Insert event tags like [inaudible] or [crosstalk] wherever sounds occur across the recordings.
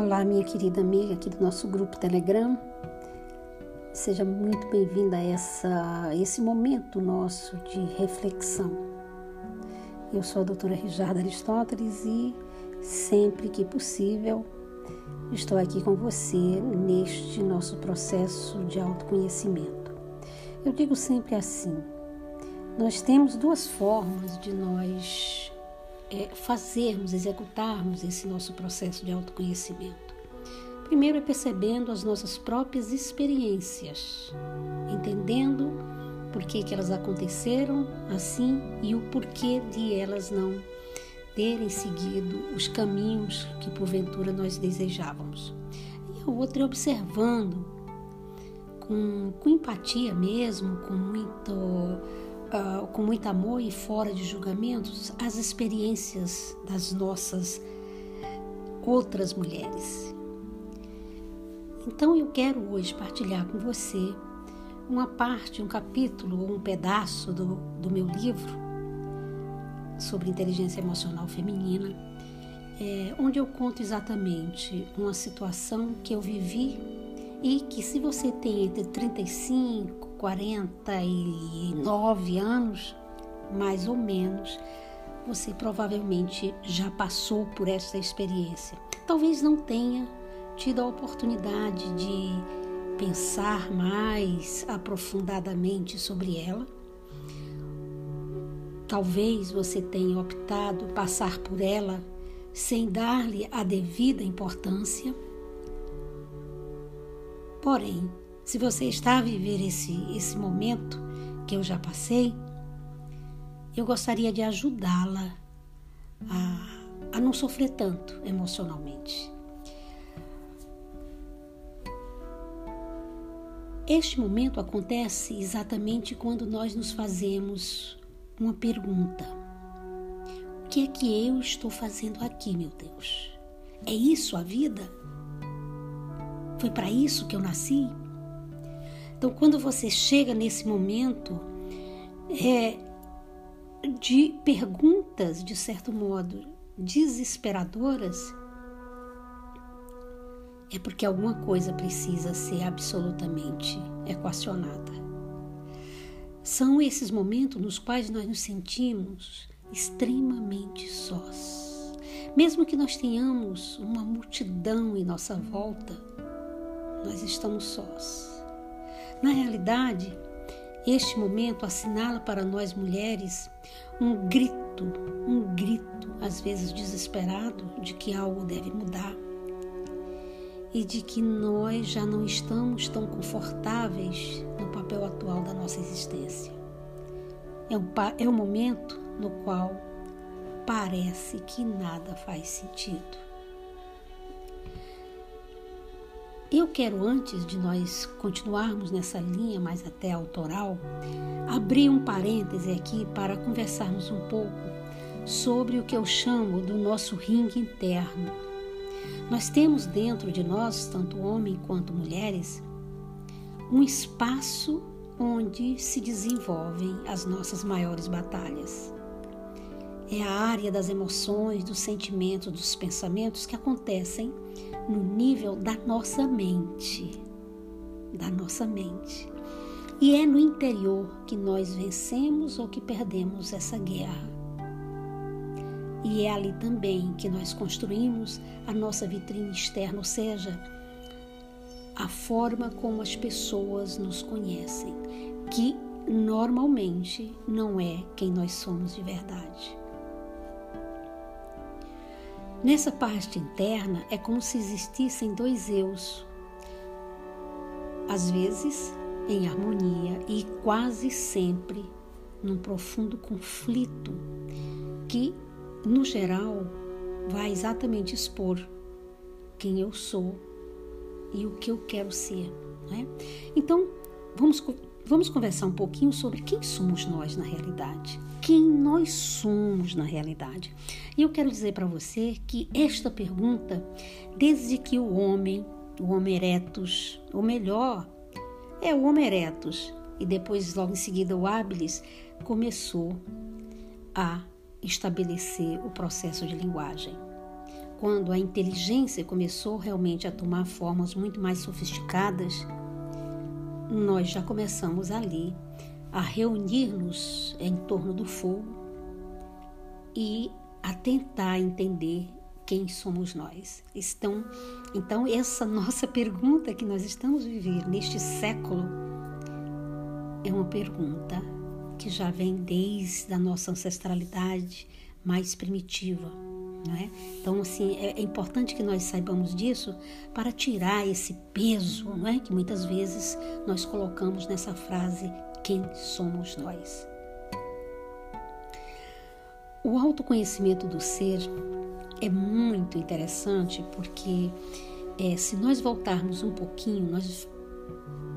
Olá, minha querida amiga aqui do nosso grupo Telegram. Seja muito bem-vinda a essa, esse momento nosso de reflexão. Eu sou a doutora Rijarda Aristóteles e sempre que possível estou aqui com você neste nosso processo de autoconhecimento. Eu digo sempre assim: nós temos duas formas de nós é, fazermos, executarmos esse nosso processo de autoconhecimento. Primeiro é percebendo as nossas próprias experiências, entendendo por que, que elas aconteceram assim e o porquê de elas não terem seguido os caminhos que porventura nós desejávamos. E a outra é observando com, com empatia mesmo, com muito uh, com muito amor e fora de julgamentos as experiências das nossas outras mulheres. Então eu quero hoje partilhar com você uma parte, um capítulo, um pedaço do, do meu livro sobre inteligência emocional feminina, é, onde eu conto exatamente uma situação que eu vivi e que se você tem entre 35 49 anos, mais ou menos, você provavelmente já passou por essa experiência. Talvez não tenha tido a oportunidade de pensar mais aprofundadamente sobre ela. Talvez você tenha optado passar por ela sem dar-lhe a devida importância. Porém, se você está a viver esse, esse momento que eu já passei, eu gostaria de ajudá-la a, a não sofrer tanto emocionalmente. Este momento acontece exatamente quando nós nos fazemos uma pergunta: O que é que eu estou fazendo aqui, meu Deus? É isso a vida? Foi para isso que eu nasci? Então, quando você chega nesse momento é, de perguntas, de certo modo, desesperadoras, é porque alguma coisa precisa ser absolutamente equacionada. São esses momentos nos quais nós nos sentimos extremamente sós. Mesmo que nós tenhamos uma multidão em nossa volta, nós estamos sós. Na realidade, este momento assinala para nós mulheres um grito, um grito, às vezes desesperado, de que algo deve mudar e de que nós já não estamos tão confortáveis no papel atual da nossa existência. É um, é um momento no qual parece que nada faz sentido. Eu quero, antes de nós continuarmos nessa linha mais até autoral, abrir um parêntese aqui para conversarmos um pouco sobre o que eu chamo do nosso ringue interno. Nós temos dentro de nós, tanto homem quanto mulheres, um espaço onde se desenvolvem as nossas maiores batalhas. É a área das emoções, dos sentimentos, dos pensamentos que acontecem no nível da nossa mente, da nossa mente. E é no interior que nós vencemos ou que perdemos essa guerra. E é ali também que nós construímos a nossa vitrine externa, ou seja, a forma como as pessoas nos conhecem, que normalmente não é quem nós somos de verdade. Nessa parte interna é como se existissem dois eus, às vezes em harmonia e quase sempre num profundo conflito que, no geral, vai exatamente expor quem eu sou e o que eu quero ser. Né? Então, vamos, vamos conversar um pouquinho sobre quem somos nós na realidade quem nós somos na realidade. E eu quero dizer para você que esta pergunta, desde que o homem, o Homo erectus, ou melhor, é o Homo erectus, e depois logo em seguida o habilis, começou a estabelecer o processo de linguagem. quando a inteligência começou realmente a tomar formas muito mais sofisticadas, nós já começamos ali a reunir-nos em torno do fogo e a tentar entender quem somos nós. Então, então essa [laughs] nossa pergunta que nós estamos vivendo neste século é uma pergunta que já vem desde a nossa ancestralidade mais primitiva. É? Então, assim, é, é importante que nós saibamos disso para tirar esse peso não é? que muitas vezes nós colocamos nessa frase: quem somos nós? O autoconhecimento do ser é muito interessante porque é, se nós voltarmos um pouquinho, nós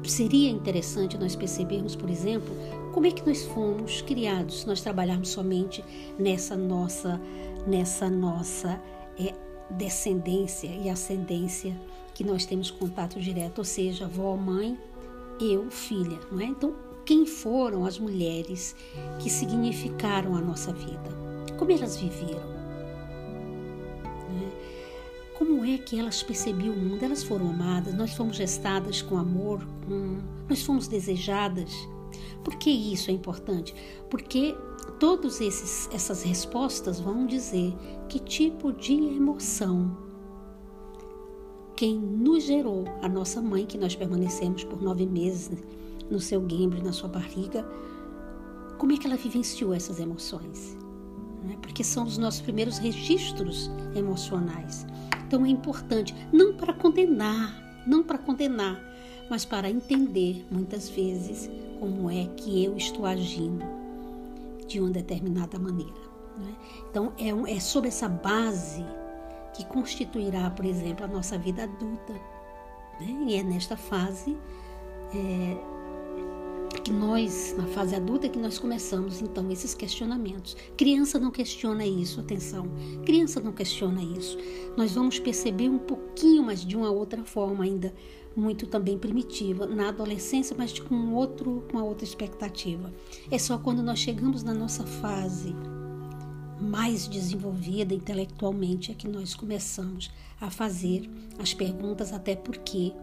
seria interessante nós percebermos, por exemplo, como é que nós fomos criados, se nós trabalharmos somente nessa nossa, nessa nossa é, descendência e ascendência que nós temos contato direto, ou seja, avó, mãe, eu, filha, não é? Então, quem foram as mulheres que significaram a nossa vida? Como elas viveram? como é que elas percebiam o mundo? Elas foram amadas, nós fomos gestadas com amor, com... nós fomos desejadas. Por que isso é importante? Porque todas essas respostas vão dizer que tipo de emoção quem nos gerou, a nossa mãe, que nós permanecemos por nove meses no seu guembre, na sua barriga, como é que ela vivenciou essas emoções? Né? Porque são os nossos primeiros registros emocionais. Então é importante, não para condenar, não para condenar, mas para entender muitas vezes como é que eu estou agindo de uma determinada maneira. Né? Então é, um, é sobre essa base que constituirá, por exemplo, a nossa vida adulta. Né? E é nesta fase é, que nós, na fase adulta, que nós começamos então esses questionamentos. Criança não questiona isso, atenção. Criança não questiona isso. Nós vamos perceber um pouquinho, mas de uma outra forma ainda muito também primitiva na adolescência, mas com outro, uma outra expectativa. É só quando nós chegamos na nossa fase mais desenvolvida intelectualmente é que nós começamos a fazer as perguntas, até porque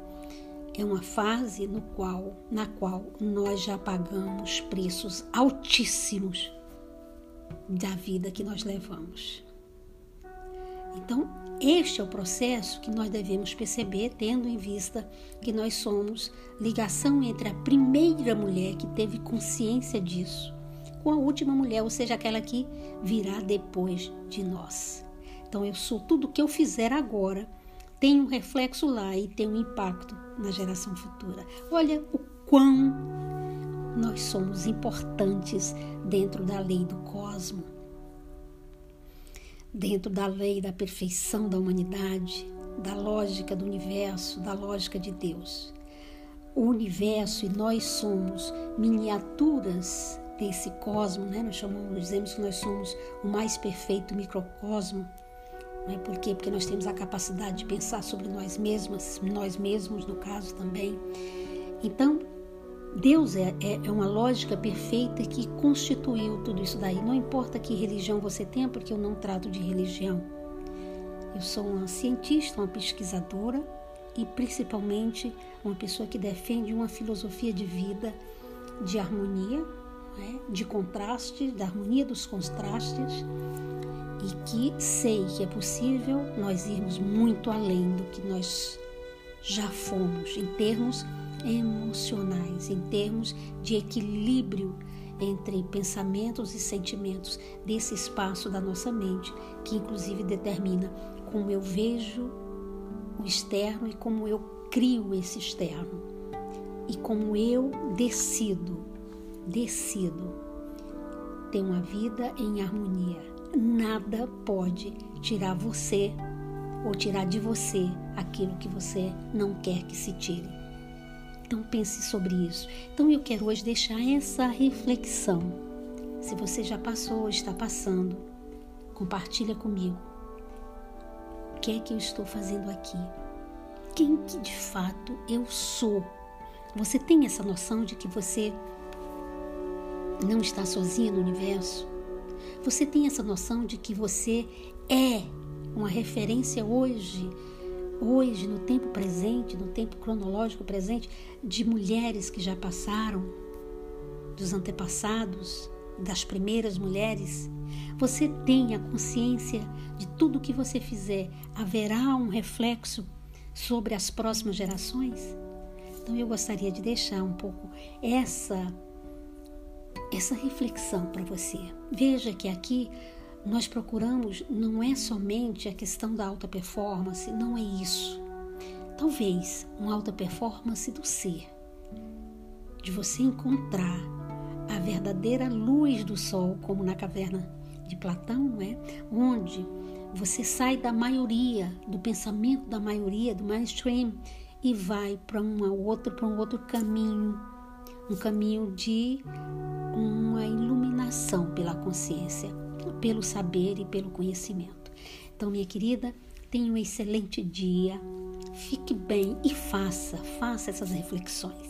é uma fase no qual, na qual nós já pagamos preços altíssimos da vida que nós levamos. Então, este é o processo que nós devemos perceber, tendo em vista que nós somos ligação entre a primeira mulher que teve consciência disso com a última mulher, ou seja, aquela que virá depois de nós. Então, eu sou tudo que eu fizer agora tem um reflexo lá e tem um impacto na geração futura. Olha o quão nós somos importantes dentro da lei do cosmo, dentro da lei da perfeição da humanidade, da lógica do universo, da lógica de Deus. O universo e nós somos miniaturas desse cosmo, né? Nós chamamos, dizemos que nós somos o mais perfeito microcosmo né? Por quê? Porque nós temos a capacidade de pensar sobre nós mesmas, nós mesmos no caso também. Então, Deus é, é, é uma lógica perfeita que constituiu tudo isso daí. Não importa que religião você tenha, porque eu não trato de religião. Eu sou uma cientista, uma pesquisadora e principalmente uma pessoa que defende uma filosofia de vida de harmonia, né? de contraste, da harmonia dos contrastes e que sei que é possível nós irmos muito além do que nós já fomos em termos emocionais, em termos de equilíbrio entre pensamentos e sentimentos desse espaço da nossa mente, que inclusive determina como eu vejo o externo e como eu crio esse externo e como eu decido, decido ter uma vida em harmonia nada pode tirar você ou tirar de você aquilo que você não quer que se tire. Então pense sobre isso. Então eu quero hoje deixar essa reflexão. Se você já passou ou está passando, compartilha comigo. O que é que eu estou fazendo aqui? Quem que de fato eu sou? Você tem essa noção de que você não está sozinho no universo? Você tem essa noção de que você é uma referência hoje, hoje, no tempo presente, no tempo cronológico presente, de mulheres que já passaram, dos antepassados, das primeiras mulheres. Você tem a consciência de tudo que você fizer, haverá um reflexo sobre as próximas gerações? Então eu gostaria de deixar um pouco essa essa reflexão para você. Veja que aqui nós procuramos não é somente a questão da alta performance, não é isso. Talvez uma alta performance do ser, de você encontrar a verdadeira luz do sol, como na caverna de Platão, não é? Onde você sai da maioria, do pensamento da maioria, do mainstream e vai para um outro, para um outro caminho, um caminho de uma iluminação pela consciência, pelo saber e pelo conhecimento. Então, minha querida, tenha um excelente dia. Fique bem e faça, faça essas reflexões.